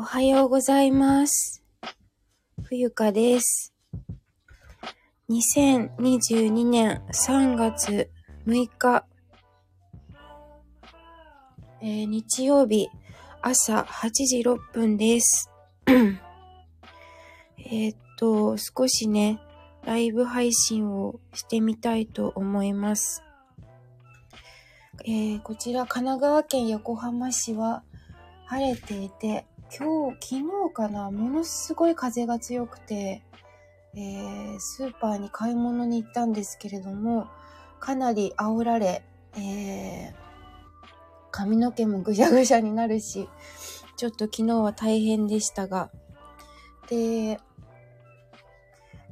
おはようございます。冬香です。2022年3月6日、えー日曜日朝8時6分です。えっと、少しね、ライブ配信をしてみたいと思います。えーこちら神奈川県横浜市は晴れていて、今日、昨日かな、ものすごい風が強くて、えースーパーに買い物に行ったんですけれども、かなり煽られ、えー髪の毛もぐしゃぐしゃになるし、ちょっと昨日は大変でしたが、で、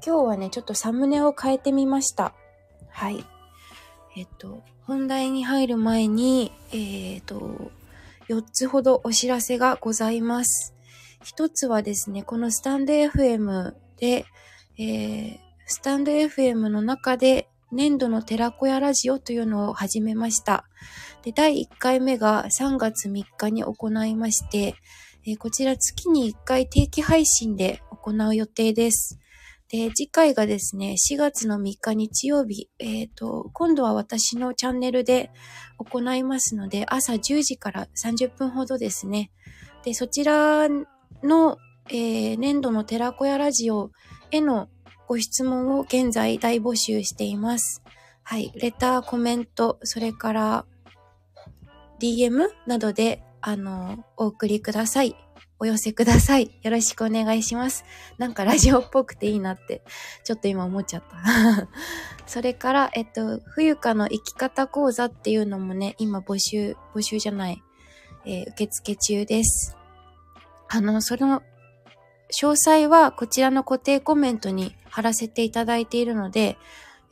今日はね、ちょっとサムネを変えてみました。はい。えっと、本題に入る前に、えっと、4つほどお知らせがございます。一つはですね、このスタンド FM で、えー、スタンド FM の中で年度の寺子屋ラジオというのを始めました。で、第1回目が3月3日に行いまして、えーこちら月に1回定期配信で行う予定です。で、次回がですね、4月の3日日曜日、えっ、と、今度は私のチャンネルで行いますので、朝10時から30分ほどですね。で、そちらの、えー年度の寺子屋ラジオへのご質問を現在大募集しています。はい。レター、コメント、それから DM などで、あの、お送りください。お寄せください。よろしくお願いします。なんかラジオっぽくていいなって、ちょっと今思っちゃった。それから、えっと、冬香の生き方講座っていうのもね、今募集、募集じゃない、えー受付中です。あの、その、詳細はこちらの固定コメントに貼らせていただいているので、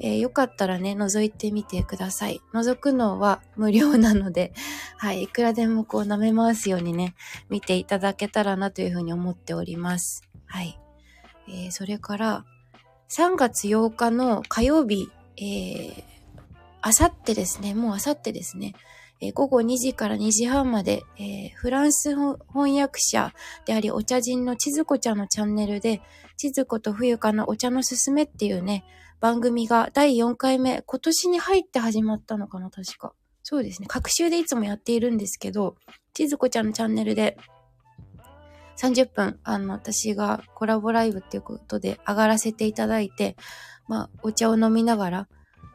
えーよかったらね、覗いてみてください。覗くのは無料なので、はい、いくらでもこう舐め回すようにね、見ていただけたらなというふうに思っております。はい。えーそれから、3月8日の火曜日、えー、あさってですね、もうあさってですね、えー午後2時から2時半まで、えーフランス翻訳者でありお茶人の千鶴子ちゃんのチャンネルで、千鶴子と冬香のお茶のすすめっていうね、番組が第4回目、今年に入って始まったのかな、確か。そうですね。各週でいつもやっているんですけど、千鶴子ちゃんのチャンネルで30分、あの、私がコラボライブっていうことで上がらせていただいて、まあ、お茶を飲みながら、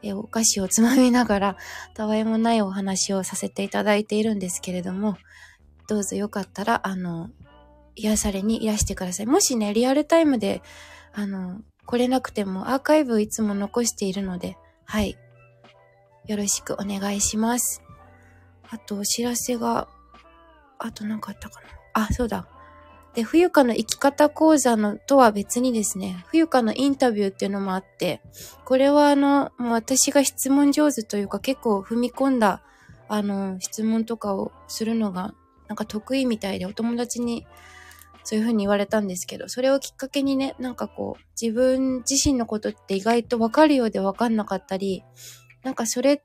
えお菓子をつまみながら、たわいもないお話をさせていただいているんですけれども、どうぞよかったら、あの、癒されにいらしてください。もしね、リアルタイムで、あの、来れなくてもアーカイブいつも残しているので、はい。よろしくお願いします。あと、お知らせが、あと何かあったかな。あ、そうだ。で、冬香の生き方講座のとは別にですね、冬香のインタビューっていうのもあって、これはあの、もう私が質問上手というか結構踏み込んだ、あの、質問とかをするのが、なんか得意みたいでお友達にそういう風に言われたんですけど、それをきっかけにね、なんかこう、自分自身のことって意外とわかるようでわかんなかったり、なんかそれ、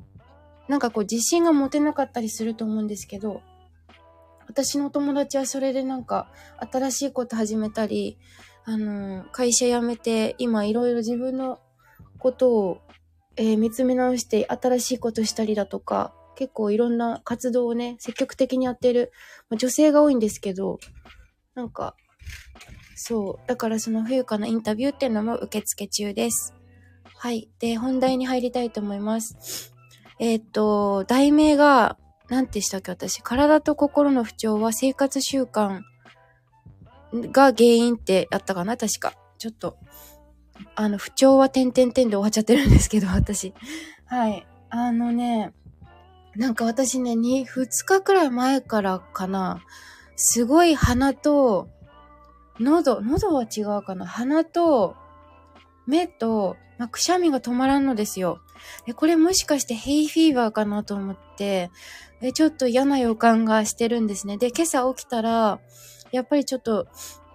なんかこう自信が持てなかったりすると思うんですけど、私の友達はそれでなんか新しいこと始めたり、あの、会社辞めて今いろいろ自分のことを、えー見つめ直して新しいことしたりだとか、結構いろんな活動をね、積極的にやってる、まあ、女性が多いんですけど、なんか、そう。だからその冬香のインタビューっていうのも受付中です。はい。で、本題に入りたいと思います。えーっと、題名が、何てしたっけ私。体と心の不調は生活習慣が原因ってやったかな？確か。ちょっと、あの、不調は点々点で終わっちゃってるんですけど、私。はい。あのね、なんか私ね、に、2日くらい前からかな、すごい鼻と、喉、喉は違うかな鼻と、目と、まあ、くしゃみが止まらんのですよ。で、これもしかしてヘイフィーバーかなと思って、え、ちょっと嫌な予感がしてるんですね。で、今朝起きたら、やっぱりちょっと、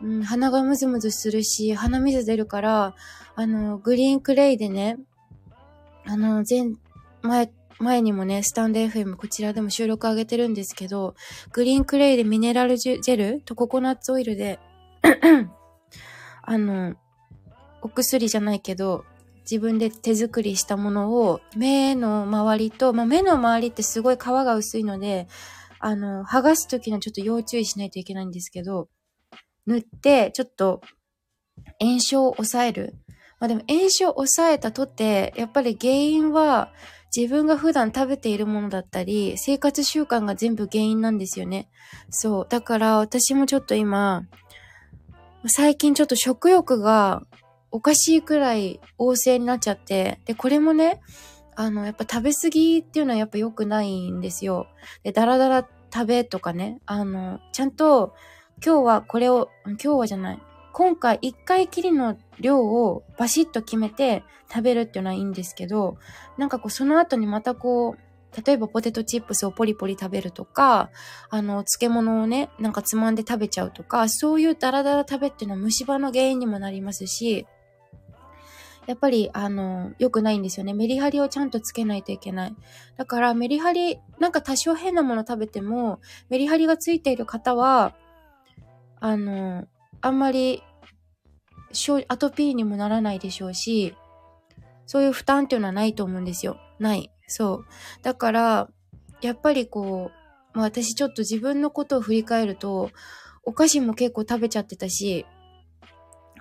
うん、鼻がムズムズするし、鼻水出るから、あの、グリーンクレイでね、あの、前、前、前にもね、スタンド FM こちらでも収録上げてるんですけど、グリーンクレイでミネラルジェルとココナッツオイルであの、お薬じゃないけど、自分で手作りしたものを目の周りと、まあ、目の周りってすごい皮が薄いので、あの、剥がすときのちょっと要注意しないといけないんですけど、塗って、ちょっと炎症を抑える。まあでも炎症を抑えたとて、やっぱり原因は自分が普段食べているものだったり、生活習慣が全部原因なんですよね。そう。だから私もちょっと今、最近ちょっと食欲がおかしいくらい旺盛になっちゃって、で、これもね、あの、やっぱ食べ過ぎっていうのはやっぱ良くないんですよ。で、だらだら食べとかね、あの、ちゃんと今日はこれを、今日はじゃない。今回一回きりの量をバシッと決めて食べるっていうのはいいんですけど、なんかこうその後にまたこう、例えばポテトチップスをポリポリ食べるとか、あの、漬物をね、なんかつまんで食べちゃうとか、そういうダラダラ食べっていうのは虫歯の原因にもなりますし、やっぱり、あの、良くないんですよね。メリハリをちゃんとつけないといけない。だから、メリハリ、なんか多少変なもの食べても、メリハリがついている方は、あの、あんまり、アトピーにもならないでしょうし、そういう負担っていうのはないと思うんですよ。ない。そう。だから、やっぱりこう、まあ私ちょっと自分のことを振り返ると、お菓子も結構食べちゃってたし、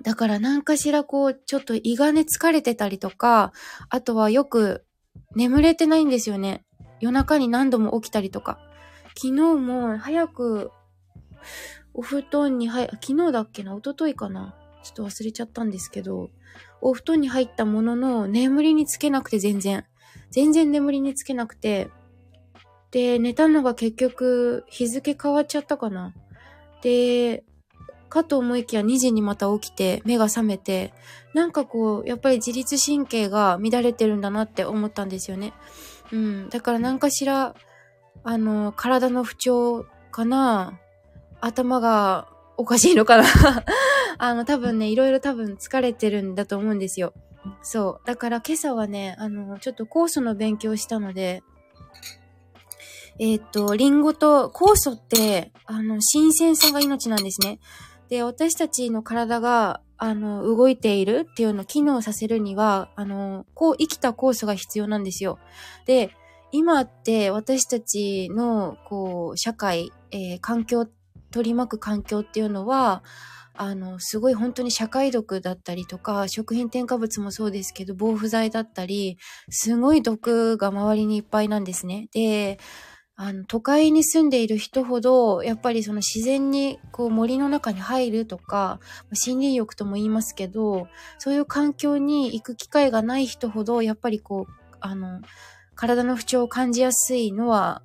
だから何かしらこう、ちょっと胃がね疲れてたりとか、あとはよく眠れてないんですよね。夜中に何度も起きたりとか。昨日も早くお布団に入、昨日だっけな？一昨日かな？ちょっと忘れちゃったんですけど、お布団に入ったものの眠りにつけなくて全然。全然眠りにつけなくて。で、寝たのが結局日付変わっちゃったかな？で、かと思いきや2時にまた起きて目が覚めて、なんかこう、やっぱり自律神経が乱れてるんだなって思ったんですよね。うん。だから何かしら、あの、体の不調かな？頭がおかしいのかな あの、多分ね、いろいろ多分疲れてるんだと思うんですよ。そう。だから今朝はね、あの、ちょっと酵素の勉強したので、えっ、と、リンゴと酵素って、あの、新鮮さが命なんですね。で、私たちの体が、あの、動いているっていうのを機能させるには、あの、こう、生きた酵素が必要なんですよ。で、今って私たちの、こう、社会、えー、環境って、取り巻く環境っていうのは、あの、すごい本当に社会毒だったりとか、食品添加物もそうですけど、防腐剤だったり、すごい毒が周りにいっぱいなんですね。で、あの、都会に住んでいる人ほど、やっぱりその自然にこう森の中に入るとか、森林浴とも言いますけど、そういう環境に行く機会がない人ほど、やっぱりこう、あの、体の不調を感じやすいのは、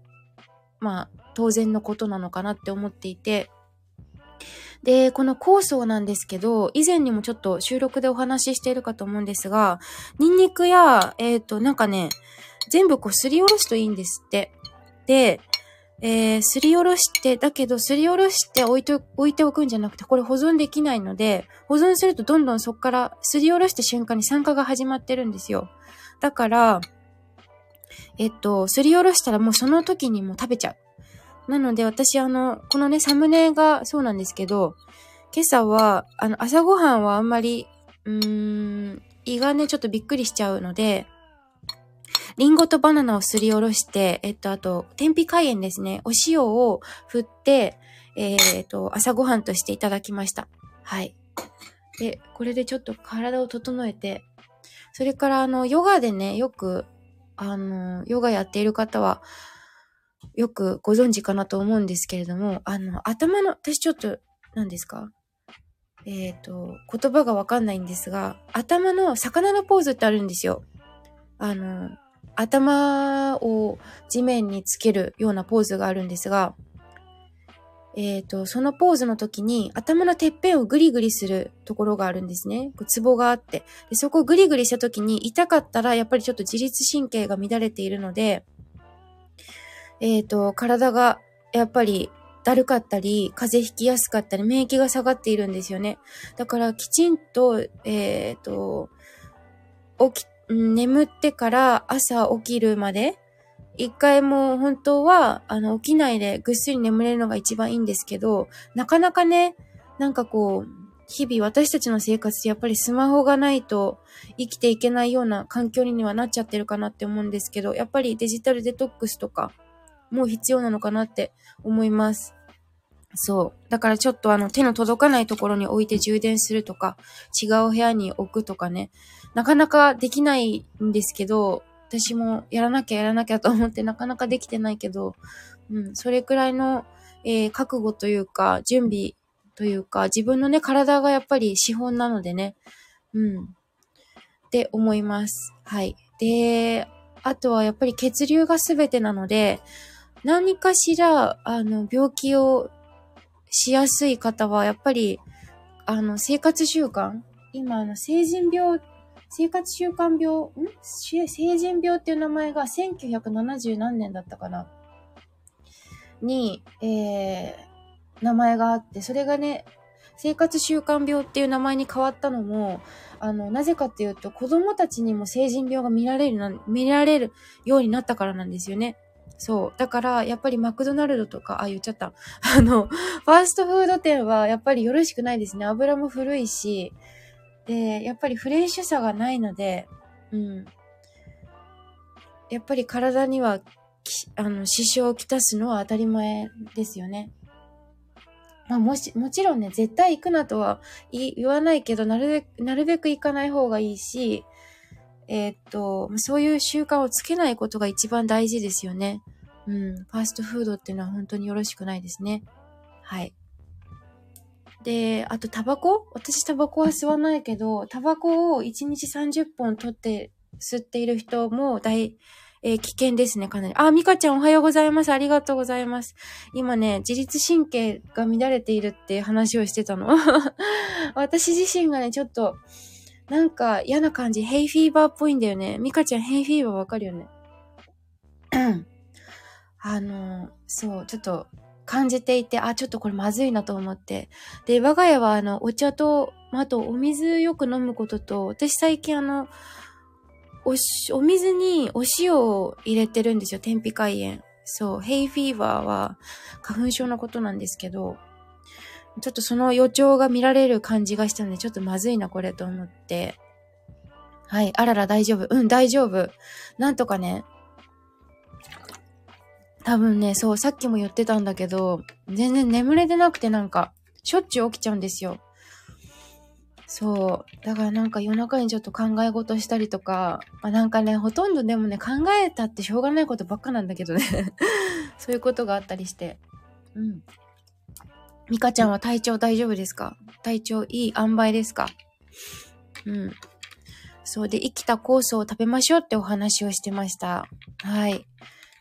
まあ、当然のことなのかなって思っていて、で、この酵素なんですけど、以前にもちょっと収録でお話ししているかと思うんですが、ニンニクや、えっ、ー、と、なんかね、全部こうすりおろすといいんですって。で、えー、すりおろして、だけどすりおろして置いて、置いておくんじゃなくて、これ保存できないので、保存するとどんどんそっからすりおろした瞬間に酸化が始まってるんですよ。だから、えっと、すりおろしたらもうその時にもう食べちゃう。なので私あの、このね、サムネがそうなんですけど、今朝は、あの、朝ごはんはあんまり、うーん、胃がね、ちょっとびっくりしちゃうので、リンゴとバナナをすりおろして、えっと、あと、天日海塩ですね。お塩を振って、えー、っと、朝ごはんとしていただきました。はい。で、これでちょっと体を整えて、それからあの、ヨガでね、よく、あの、ヨガやっている方は、よくご存知かなと思うんですけれども、あの、頭の、私ちょっと、何ですか？えっ、ー、と、言葉がわかんないんですが、頭の魚のポーズってあるんですよ。あの、頭を地面につけるようなポーズがあるんですが、えっ、ー、と、そのポーズの時に頭のてっぺんをグリグリするところがあるんですね。こうツボがあって。でそこをグリグリした時に痛かったらやっぱりちょっと自律神経が乱れているので、えっ、ー、と、体がやっぱりだるかったり、風邪ひきやすかったり、免疫が下がっているんですよね。だからきちんと、えっ、ー、と、起き眠ってから朝起きるまで、一回も本当は、あの、起きないでぐっすり眠れるのが一番いいんですけど、なかなかね、なんかこう、日々私たちの生活でやっぱりスマホがないと生きていけないような環境にはなっちゃってるかなって思うんですけど、やっぱりデジタルデトックスとかも必要なのかなって思います。そう。だからちょっとあの手の届かないところに置いて充電するとか、違う部屋に置くとかね、なかなかできないんですけど、私もやらなきゃやらなきゃと思ってなかなかできてないけど、うん、それくらいの、えー、覚悟というか、準備というか、自分のね、体がやっぱり資本なのでね、うん、って思います。はい。で、あとはやっぱり血流が全てなので、何かしら、あの、病気をしやすい方は、やっぱり、あの、生活習慣今、あの、成人病、生活習慣病、ん？成人病っていう名前が1970何年だったかな？に、えー、名前があって、それがね、生活習慣病っていう名前に変わったのも、あの、なぜかっていうと、子供たちにも成人病が見られるな、見られるようになったからなんですよね。そう。だから、やっぱりマクドナルドとか、あ、言っちゃった。あの、ファーストフード店はやっぱりよろしくないですね。油も古いし、で、やっぱりフレッシュさがないので、うん。やっぱり体には、あの、支障をきたすのは当たり前ですよね。まあ、もし、もちろんね、絶対行くなとは言わないけど、なるべく、なるべく行かない方がいいし、えー、っと、そういう習慣をつけないことが一番大事ですよね。うん。ファーストフードっていうのは本当によろしくないですね。はい。で、あとタバコ？私タバコは吸わないけど、タバコを1日30本取って吸っている人も大、えー、危険ですね、かなり。あ、ミカちゃんおはようございます。ありがとうございます。今ね、自律神経が乱れているって話をしてたの。私自身がね、ちょっと、なんか嫌な感じ、ヘイフィーバーっぽいんだよね。ミカちゃんヘイフィーバーわかるよね？あの、そう、ちょっと感じていて、あ、ちょっとこれまずいなと思って。で、我が家はあの、お茶と、あとお水よく飲むことと、私最近あの、おし、お水にお塩を入れてるんですよ。天日海炎。そう、ヘイフィーバーは花粉症のことなんですけど、ちょっとその予兆が見られる感じがしたので、ちょっとまずいな、これと思って。はい。あらら、大丈夫。うん、大丈夫。なんとかね。多分ね、そう、さっきも言ってたんだけど、全然眠れてなくてなんか、しょっちゅう起きちゃうんですよ。そう。だからなんか夜中にちょっと考え事したりとか、まあ、なんかね、ほとんどでもね、考えたってしょうがないことばっかなんだけどね。そういうことがあったりして。うん。ミカちゃんは体調大丈夫ですか？体調いい塩梅ですか？うん。そうで、生きた酵素を食べましょうってお話をしてました。はい。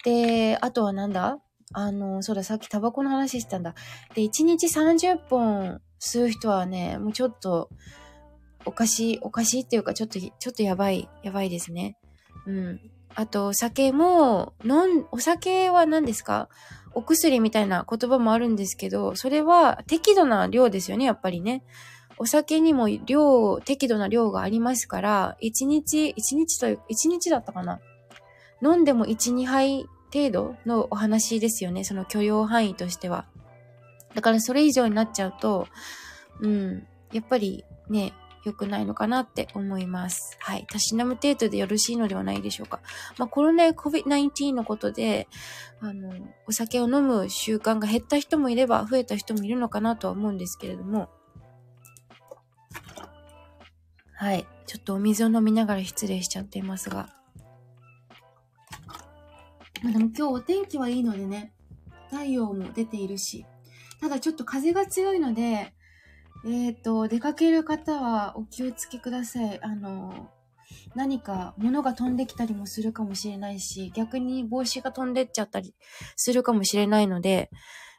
で、あとはなんだ？あの、そうだ、さっきタバコの話してたんだ。で、1日30本吸う人はね、もうちょっと、おかしい、おかしいっていうか、ちょっと、ちょっとやばい、やばいですね。うん。あと、お酒も、飲ん、お酒は何ですか？お薬みたいな言葉もあるんですけど、それは適度な量ですよね、やっぱりね。お酒にも量、適度な量がありますから、1日、1日という、1日だったかな。飲んでも1、2杯程度のお話ですよね、その許容範囲としては。だからそれ以上になっちゃうと、うん、やっぱりね、良くないのかなって思います。はい。たしなむ程度でよろしいのではないでしょうか。まあ、コロナ COVID-19 のことで、あの、お酒を飲む習慣が減った人もいれば、増えた人もいるのかなとは思うんですけれども、はい。ちょっとお水を飲みながら失礼しちゃっていますが。まあ、でも今日お天気はいいのでね、太陽も出ているし、ただちょっと風が強いので、えっ、ー、と、出かける方はお気をつけください。あの、何か物が飛んできたりもするかもしれないし、逆に帽子が飛んでっちゃったりするかもしれないので、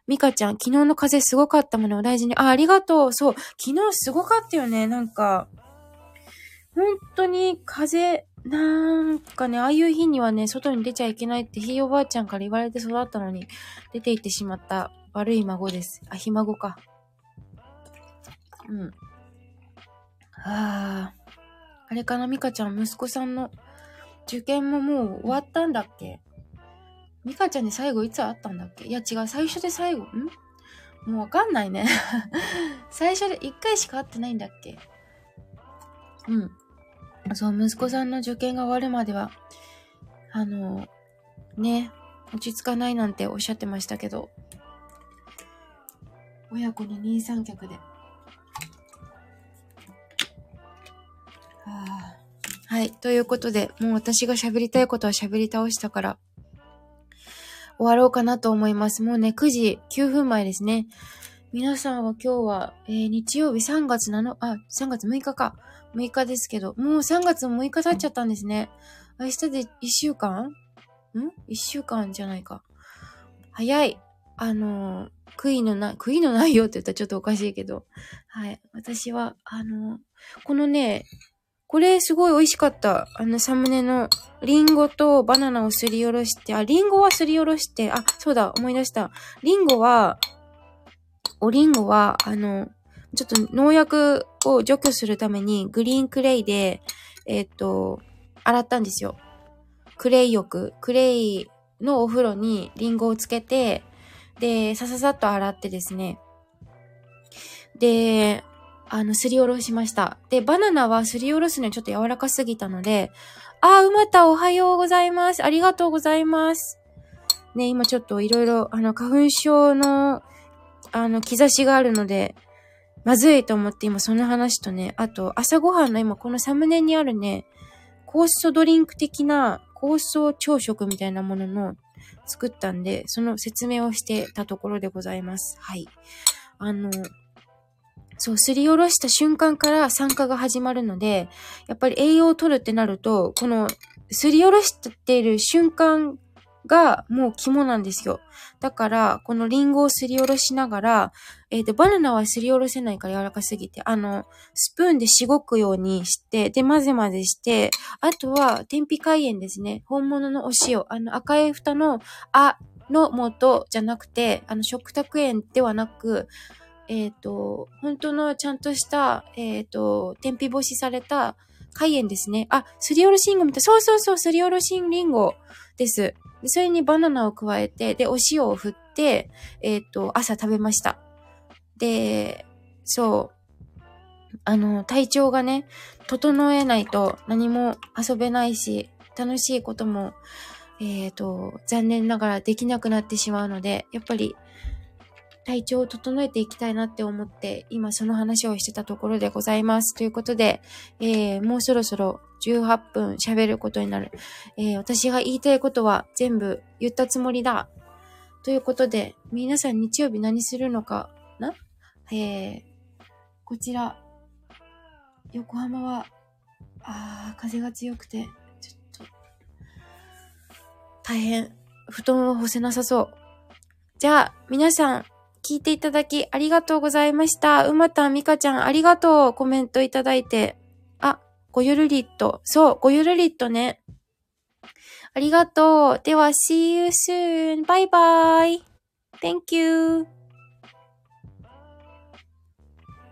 ミカちゃん、昨日の風すごかったものお大事に。あ、ありがとう。そう。昨日すごかったよね。なんか、本当に風、なんかね、ああいう日にはね、外に出ちゃいけないってひいおばあちゃんから言われて育ったのに、出て行ってしまった悪い孫です。あ、ひ孫か。うん。ああ。あれかな、ミカちゃん、息子さんの受験ももう終わったんだっけ？ミカちゃんに最後いつ会ったんだっけ？いや違う、最初で最後、ん？もうわかんないね。最初で1回しか会ってないんだっけ？うん。そう、息子さんの受験が終わるまでは、あの、ね、落ち着かないなんておっしゃってましたけど、親子に二三脚で。はい。ということで、もう私が喋りたいことは喋り倒したから、終わろうかなと思います。もうね、9時9分前ですね。皆さんは今日は、えー、日曜日3月7、あ、3月6日か。6日ですけど、もう3月6日経っちゃったんですね。明日で1週間？ん ?1 週間じゃないか。早い。あのー、悔いのな、悔いのないよって言ったらちょっとおかしいけど。はい。私は、あのー、このね、これすごい美味しかった。あのサムネのリンゴとバナナをすりおろして、あ、リンゴはすりおろして、あ、そうだ、思い出した。リンゴは、おリンゴは、あの、ちょっと農薬を除去するためにグリーンクレイで、えっ、ー、と、洗ったんですよ。クレイ浴、クレイのお風呂にリンゴをつけて、で、さささっと洗ってですね。で、あの、すりおろしました。で、バナナはすりおろすのにちょっと柔らかすぎたので、あー、うまたおはようございます。ありがとうございます。ね、今ちょっといろいろ、あの、花粉症の、あの、兆しがあるので、まずいと思って今その話とね、あと、朝ごはんの今このサムネにあるね、酵素ドリンク的な酵素朝食みたいなものの作ったんで、その説明をしてたところでございます。はい。あの、そう、すりおろした瞬間から酸化が始まるので、やっぱり栄養を取るってなると、この、すりおろしている瞬間がもう肝なんですよ。だから、このリンゴをすりおろしながら、えっ、ー、と、バナナはすりおろせないから柔らかすぎて、あの、スプーンでしごくようにして、で、混ぜ混ぜして、あとは、天日海塩ですね。本物のお塩。あの、赤い蓋の、あの元じゃなくて、あの、食卓塩ではなく、えっ、ー、と、本当のちゃんとした、えっ、ー、と、天日干しされた海塩ですね。あ、すりおろしリンゴみたい。そうそうそう、すりおろしリンゴです。それにバナナを加えて、で、お塩を振って、えっ、ー、と、朝食べました。で、そう、あの、体調がね、整えないと何も遊べないし、楽しいことも、えっ、と、残念ながらできなくなってしまうので、やっぱり体調を整えていきたいなって思って、今その話をしてたところでございます。ということで、えー、もうそろそろ18分喋ることになる。えー、私が言いたいことは全部言ったつもりだ。ということで、皆さん日曜日何するのかな？えー、こちら、横浜は、あー、風が強くて、ちょっと、大変、布団を干せなさそう。じゃあ、皆さん、聞いていただきありがとうございました。うまたみかちゃんありがとう。コメントいただいて。あ、ごゆるりっと。そう、ごゆるりっとね。ありがとう。では、see you soon. バイバイ。Thank you.